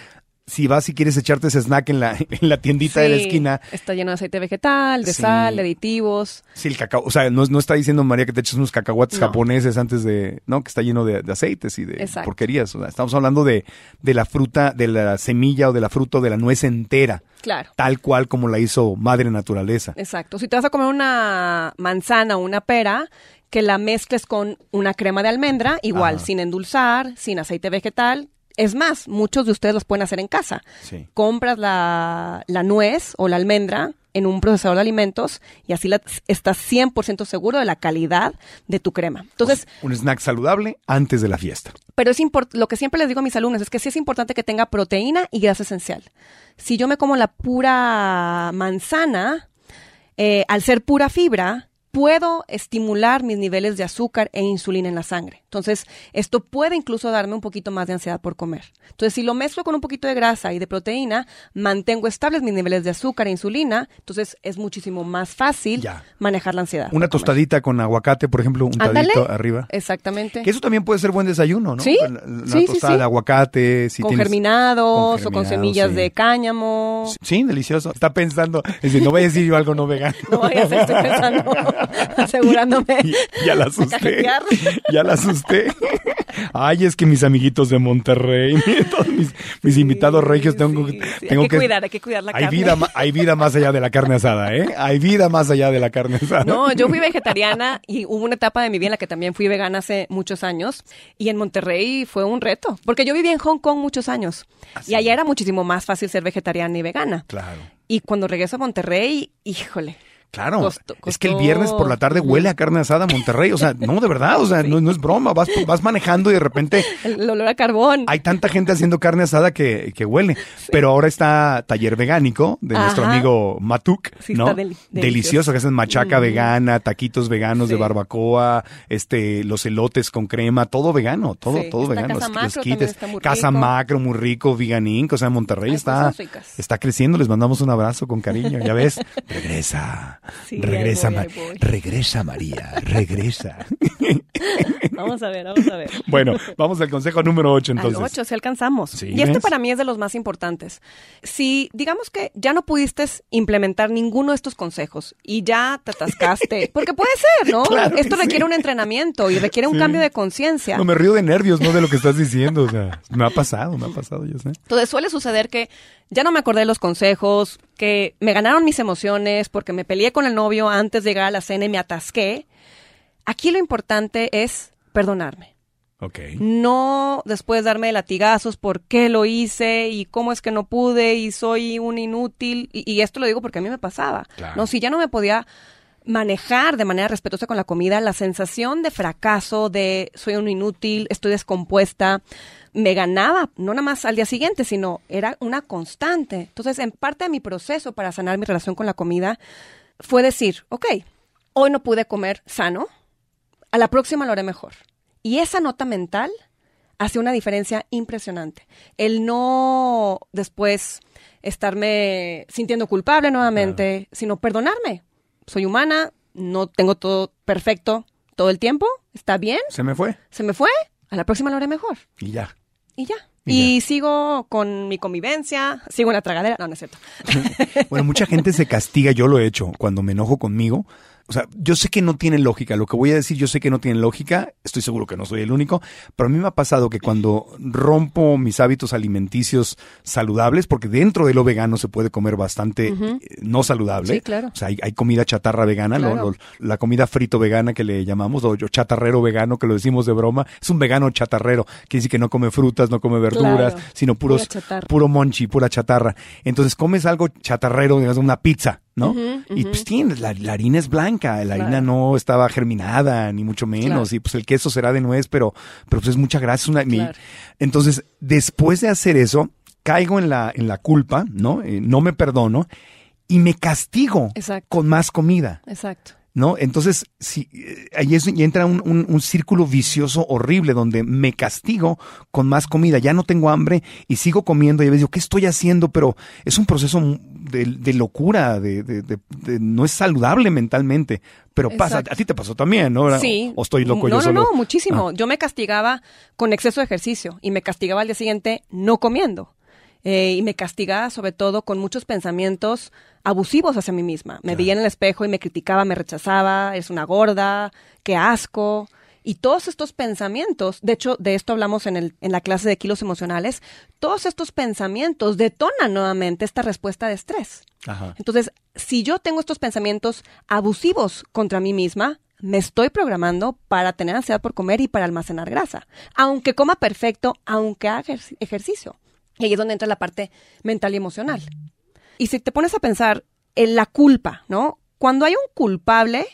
si vas y quieres echarte ese snack en la, en la tiendita de la esquina, Está lleno de aceite vegetal, de Sí. sal, de aditivos. Sí, el cacao. O sea, no, no está diciendo María que te eches unos cacahuates No. japoneses antes de. No, que está lleno de, de aceites y de Exacto. porquerías. O sea, estamos hablando de, de la fruta, de la semilla o de la fruta o de la nuez entera. Claro. Tal cual como la hizo Madre Naturaleza. Exacto. Si te vas a comer una manzana o una pera, que la mezcles con una crema de almendra, igual, Ajá. sin endulzar, sin aceite vegetal. Es más, muchos de ustedes los pueden hacer en casa. Sí. Compras la, la nuez o la almendra en un procesador de alimentos y así la- estás 100% seguro de la calidad de tu crema. Entonces, Un snack saludable antes de la fiesta. pero es lo que siempre les digo a mis alumnos es que sí es importante que tenga proteína y grasa esencial. Si yo me como la pura manzana, eh, al ser pura fibra, puedo estimular mis niveles de azúcar e insulina en la sangre. Entonces, esto puede incluso darme un poquito más de ansiedad por comer. Entonces, si lo mezclo con un poquito de grasa y de proteína, mantengo estables mis niveles de azúcar e insulina, entonces es muchísimo más fácil Ya. manejar la ansiedad. Una tostadita con aguacate, por ejemplo, un Ándale. tadito arriba. Exactamente. Que eso también puede ser buen desayuno, ¿no? Sí, sí, sí, tostada sí. de aguacate. Si con tienes- germinados con o con germinados, semillas de cáñamo. Sí, delicioso. Está pensando, es decir, no voy a decir yo algo no vegano. No vaya a ser, estoy pensando, asegurándome. Y- ya la asusté. Ya la asusté. Ay, es que mis amiguitos de Monterrey, todos mis, mis invitados regios, tengo, sí, sí. tengo Hay que cuidar, hay que cuidar la hay carne. Vida, hay vida más allá de la carne asada, ¿eh? Hay vida más allá de la carne asada. No, yo fui vegetariana y hubo una etapa de mi vida en la que también fui vegana hace muchos años y en Monterrey fue un reto, porque yo viví en Hong Kong muchos años y allá era muchísimo más fácil ser vegetariana y vegana. Claro. Y cuando regreso a Monterrey, híjole, Claro, Costó- es que el viernes por la tarde huele a carne asada a Monterrey, o sea, no, de verdad, o sea, no, no es broma, vas, vas manejando y de repente El olor a carbón. hay tanta gente haciendo carne asada que, que huele. Pero ahora está taller vegánico de nuestro amigo Matuk, Sí, ¿no? está deli- delicioso. delicioso. que hacen machaca Mm. vegana, taquitos veganos de Sí. barbacoa, este, los elotes con crema, todo vegano, todo, Sí. todo Está vegano. Casa Los- Macro los quites. está muy Casa rico. Macro, muy rico, Vegan Inc. O sea, Monterrey Hay está, cosas ricas. está creciendo. Les mandamos un abrazo con cariño. Ya ves, regresa, Sí, regresa, voy, Ma- regresa María, regresa. Vamos a ver, vamos a ver. bueno, vamos al consejo número 8 entonces. Al 8, si alcanzamos. Sí, y este ¿ves? para mí es de los más importantes. Si digamos que ya no pudiste implementar ninguno de estos consejos y ya te atascaste, porque puede ser, ¿no? Claro Esto sí. requiere un entrenamiento y requiere un Sí. cambio de conciencia. No, me río de nervios, no de lo que estás diciendo. O sea, me ha pasado, me ha pasado, yo sé. Entonces suele suceder que ya no me acordé de los consejos, que me ganaron mis emociones porque me peleé con el novio antes de llegar a la cena y me atasqué. Aquí lo importante es perdonarme. Ok. no después darme latigazos por qué lo hice y cómo es que no pude y soy un inútil. Y, y esto lo digo porque a mí me pasaba. Claro. No, si ya no me podía manejar de manera respetuosa con la comida, la sensación de fracaso, de soy un inútil, estoy descompuesta, me ganaba, no nada más al día siguiente, sino era una constante. Entonces, en parte de mi proceso para sanar mi relación con la comida fue decir, ok, hoy no pude comer sano, a la próxima lo haré mejor. Y esa nota mental hace una diferencia impresionante. El no después estarme sintiendo culpable nuevamente, sino perdonarme. Soy humana, no tengo todo perfecto todo el tiempo, está bien, Se me fue se me fue, a la próxima lo haré mejor. y ya. Y ya. Y Y sigo con mi convivencia, sigo en la tragadera. No, no es cierto. Bueno, mucha gente se castiga, yo lo he hecho, cuando me enojo conmigo. O sea, yo sé que no tiene lógica, lo que voy a decir yo sé que no tiene lógica, estoy seguro que no soy el único, pero a mí me ha pasado que cuando rompo mis hábitos alimenticios saludables, porque dentro de lo vegano se puede comer bastante eh, no saludable, Sí, claro. o sea, hay, hay comida chatarra vegana, lo- Claro. lo- la comida frito vegana que le llamamos, o chatarrero vegano que lo decimos de broma, es un vegano chatarrero, quiere decir que no come frutas, no come verduras, Claro. sino puros, puro monchi, pura chatarra. Entonces comes algo chatarrero, digamos, una pizza, ¿no? Y pues tienes, la, la harina es blanca, la harina no estaba germinada, ni mucho menos, Claro. y pues el queso será de nuez, pero, pero pues es mucha grasa. una-. Entonces, después de hacer eso, caigo en la, en la culpa, ¿no? Eh, no me perdono y me castigo Exacto. con más comida. Exacto. ¿No? Entonces, si, eh, ahí es, y entra un, un- un círculo vicioso horrible donde me castigo con más comida. Ya no tengo hambre y sigo comiendo. Y a veces digo, ¿qué estoy haciendo? Pero es un proceso de, de locura, de, de- de- de- no es saludable mentalmente. Pero pasa, a ti te pasó también, ¿no? ¿O- Sí. O estoy loco no, yo no, solo. No, muchísimo. Ah. Yo me castigaba con exceso de ejercicio y me castigaba al día siguiente no comiendo. Eh, y me castigaba sobre todo con muchos pensamientos abusivos hacia mí misma. Me veía en el espejo y me criticaba, me rechazaba, es una gorda, qué asco. Y todos estos pensamientos, de hecho, de esto hablamos en, el, en la clase de kilos emocionales, todos estos pensamientos detonan nuevamente esta respuesta de estrés. Ajá. Entonces, si yo tengo estos pensamientos abusivos contra mí misma, me estoy programando para tener ansiedad por comer y para almacenar grasa. Aunque coma perfecto, aunque haga ejer- ejercicio. Y ahí es donde entra la parte mental y emocional. Y si te pones a pensar en la culpa, ¿no? Cuando hay un culpable,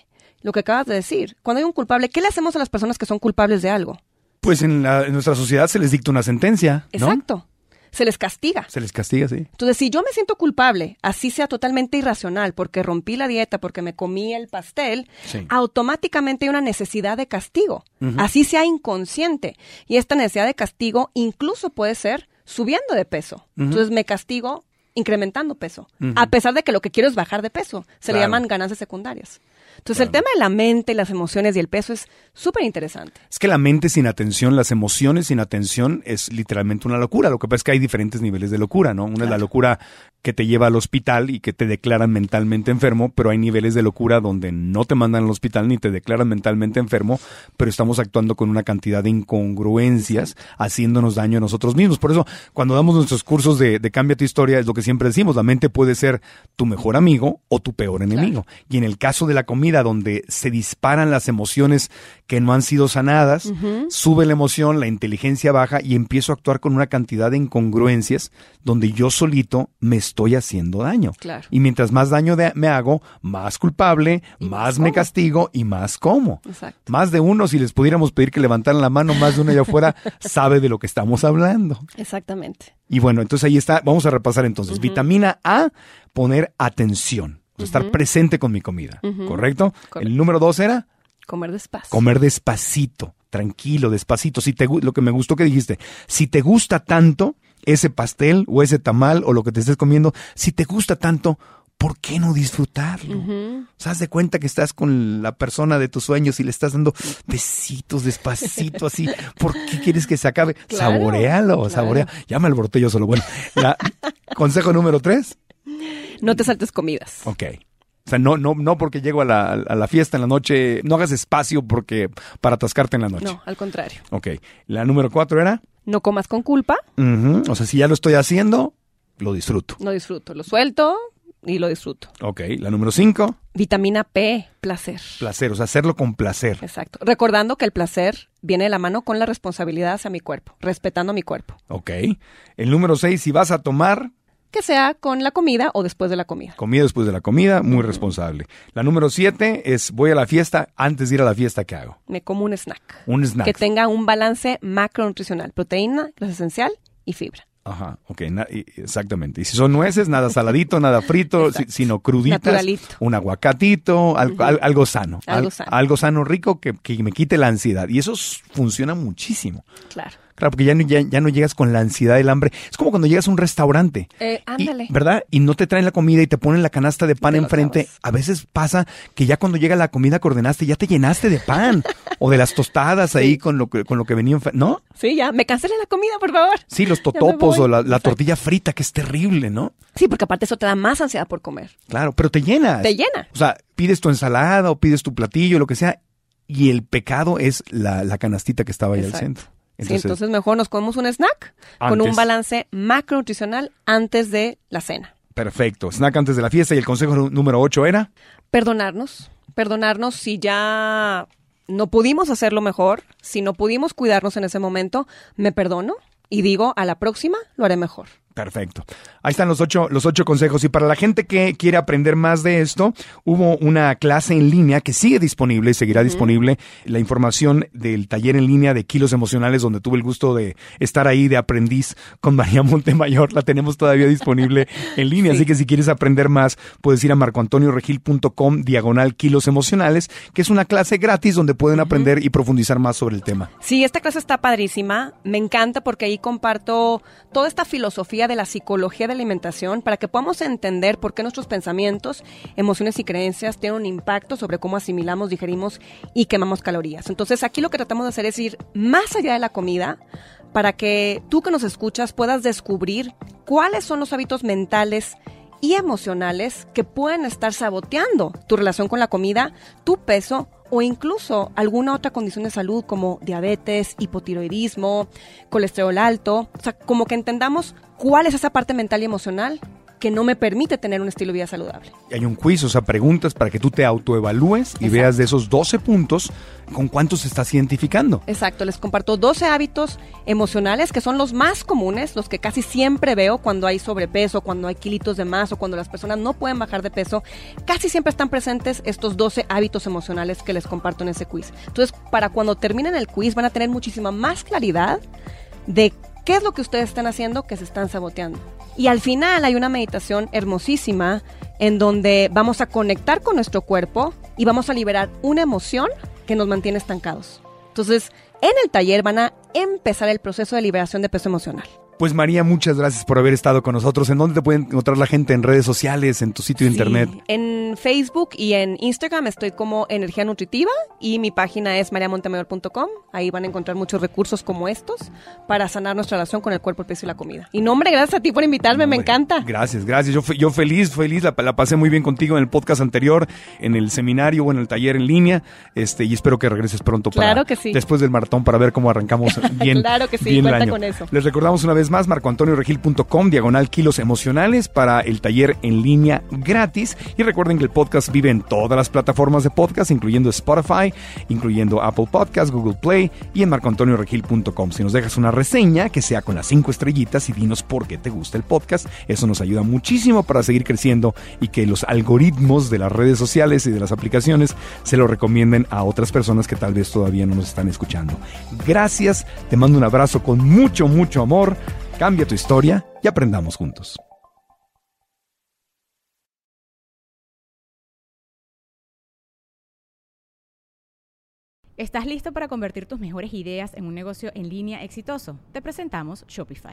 lo que acabas de decir, cuando hay un culpable, ¿qué le hacemos a las personas que son culpables de algo? Pues en, la- en nuestra sociedad se les dicta una sentencia, ¿no? Exacto. Se les castiga. Se les castiga, sí. Entonces, si yo me siento culpable, así sea totalmente irracional, porque rompí la dieta, porque me comí el pastel, Sí. automáticamente hay una necesidad de castigo, así sea inconsciente. Y esta necesidad de castigo incluso puede ser subiendo de peso. Entonces, me castigo incrementando peso, a pesar de que lo que quiero es bajar de peso. Se le llaman ganancias secundarias. Entonces, el tema de la mente, las emociones y el peso es súper interesante. Es que la mente sin atención, las emociones sin atención es literalmente una locura. Lo que pasa es que hay diferentes niveles de locura, ¿no? Una es la locura que te lleva al hospital y que te declaran mentalmente enfermo, pero hay niveles de locura donde no te mandan al hospital ni te declaran mentalmente enfermo, pero estamos actuando con una cantidad de incongruencias, haciéndonos daño a nosotros mismos. Por eso, cuando damos nuestros cursos de, de Cambia tu historia, es lo que siempre decimos, la mente puede ser tu mejor amigo o tu peor enemigo. Y en el caso de la comida, donde se disparan las emociones que no han sido sanadas, sube la emoción, la inteligencia baja y empiezo a actuar con una cantidad de incongruencias donde yo solito me estoy estoy haciendo daño. Claro. Y mientras más daño de- me hago, más culpable, Y más, más me castigo y más como. Exacto. Más de uno, si les pudiéramos pedir que levantaran la mano, más de uno allá afuera sabe de lo que estamos hablando. Exactamente. Y bueno, entonces ahí está. Vamos a repasar entonces. Vitamina A, poner atención. O sea, estar presente con mi comida. ¿Correcto? Correcto. El número dos era Comer despacio. comer despacito, tranquilo, despacito. Si te, lo que me gustó que dijiste, si te gusta tanto ese pastel o ese tamal o lo que te estés comiendo, si te gusta tanto, ¿por qué no disfrutarlo? Ujú. O sea, haz de cuenta que estás con la persona de tus sueños y le estás dando besitos despacito así. ¿Por qué quieres que se acabe? Claro, saborealo, claro. saborea. Ya me alboroté yo solo. Bueno, la- consejo número tres. No te saltes comidas. Ok. O sea, no, no, no porque llego a la, a la fiesta en la noche, no hagas espacio porque para atascarte en la noche. No, al contrario. Ok. La número cuatro era. No comas con culpa, O sea, si ya lo estoy haciendo, lo disfruto. no disfruto. Lo suelto y lo disfruto. Ok. La número cinco, Vitamina P, placer. placer. O sea, hacerlo con placer. Exacto. Recordando que el placer viene de la mano con la responsabilidad hacia mi cuerpo, respetando mi cuerpo. Ok. El número seis, si vas a tomar, Que sea con la comida o después de la comida. comida después de la comida, muy responsable. La número siete es voy a la fiesta, antes de ir a la fiesta, ¿qué hago? Me como un snack. Un snack. Que tenga un balance macronutricional, proteína, grasa esencial y fibra. Ajá, ok, exactamente. Y si son nueces, nada saladito, nada frito, si- sino cruditas. Naturalito. Un aguacatito, al- al- algo sano. Algo Al- sano. algo sano, rico, que, que me quite la ansiedad. Y eso funciona muchísimo. Claro. Claro, porque ya no, ya, ya no llegas con la ansiedad del hambre. Es como cuando llegas a un restaurante. Eh, Y- ándale. ¿Verdad? Y no te traen la comida y te ponen la canasta de pan enfrente. A veces pasa que ya cuando llega la comida que ordenaste, ya te llenaste de pan. o de las tostadas ahí con lo que, con lo que venía enfrente. ¿No? Sí, ya. Me cancele la comida, por favor. Sí, los totopos o la, la tortilla frita, que es terrible, ¿no? Sí, porque aparte eso te da más ansiedad por comer. Claro, pero te llenas. Te llena. O sea, pides tu ensalada o pides tu platillo, lo que sea, y el pecado es la, la canastita que estaba ahí al Exacto. Sí, entonces mejor nos comemos un snack con Antes. un balance macronutricional antes de la cena. perfecto. Snack antes de la fiesta y el consejo número 8 era. Perdonarnos, perdonarnos si ya no pudimos hacerlo mejor, si no pudimos cuidarnos en ese momento, me perdono y digo, a la próxima lo haré mejor. Perfecto. Ahí están los ocho, los ocho consejos. Y para la gente que quiere aprender más de esto, hubo una clase en línea que sigue disponible y seguirá disponible. La información del taller en línea de kilos emocionales, donde tuve el gusto de estar ahí de aprendiz con María Montemayor, la tenemos todavía disponible en línea. Sí. Así que si quieres aprender más, puedes ir a marcoantonioregil.com diagonal kilos emocionales, que es una clase gratis donde pueden aprender y profundizar más sobre el tema. Sí, esta clase está padrísima. Me encanta porque ahí comparto toda esta filosofía de la psicología de alimentación para que podamos entender por qué nuestros pensamientos, emociones y creencias tienen un impacto sobre cómo asimilamos, digerimos y quemamos calorías. Entonces aquí lo que tratamos de hacer es ir más allá de la comida para que tú que nos escuchas puedas descubrir cuáles son los hábitos mentales y emocionales que pueden estar saboteando tu relación con la comida, tu peso o incluso alguna otra condición de salud como diabetes, hipotiroidismo, colesterol alto. O sea, como que entendamos cuál es esa parte mental y emocional que no me permite tener un estilo de vida saludable. Y hay un quiz, o sea, preguntas para que tú te autoevalúes y Exacto. veas de esos 12 puntos con cuántos estás identificando. Exacto, les comparto 12 hábitos emocionales que son los más comunes, los que casi siempre veo cuando hay sobrepeso, cuando hay kilitos de más o cuando las personas no pueden bajar de peso. Casi siempre están presentes estos 12 hábitos emocionales que les comparto en ese quiz. Entonces, para cuando terminen el quiz van a tener muchísima más claridad de qué es lo que ustedes están haciendo que se están saboteando. Y al final hay una meditación hermosísima en donde vamos a conectar con nuestro cuerpo y vamos a liberar una emoción que nos mantiene estancados. Entonces, en el taller van a empezar el proceso de liberación de peso emocional. Pues María, muchas gracias por haber estado con nosotros. ¿En dónde te pueden encontrar la gente? ¿En redes sociales? ¿En tu sitio de Sí, internet? En Facebook y en Instagram estoy como Energía Nutritiva y mi página es mariamontemayor.com. Ahí van a encontrar muchos recursos como estos para sanar nuestra relación con el cuerpo, el peso y la comida. Y no, hombre, gracias a ti por invitarme, me encanta. Gracias, gracias. Yo, yo feliz, feliz. La, la pasé muy bien contigo en el podcast anterior, en el seminario o en el taller en línea. Este, y espero que regreses pronto para, Claro que sí. después del maratón para ver cómo arrancamos bien. Claro que sí, bien el cuenta año. con eso. Les recordamos una vez vez más, marcoantonioregil.com, diagonal kilos emocionales para el taller en línea gratis. Y recuerden que el podcast vive en todas las plataformas de podcast, incluyendo Spotify, incluyendo Apple Podcast, Google Play y en marcoantonioregil.com. Si nos dejas una reseña, que sea con las cinco estrellitas y dinos por qué te gusta el podcast, eso nos ayuda muchísimo para seguir creciendo y que los algoritmos de las redes sociales y de las aplicaciones se lo recomienden a otras personas que tal vez todavía no nos están escuchando. Gracias, te mando un abrazo con mucho, mucho amor. Cambia tu historia y aprendamos juntos. ¿Estás listo para convertir tus mejores ideas en un negocio en línea exitoso? Te presentamos Shopify.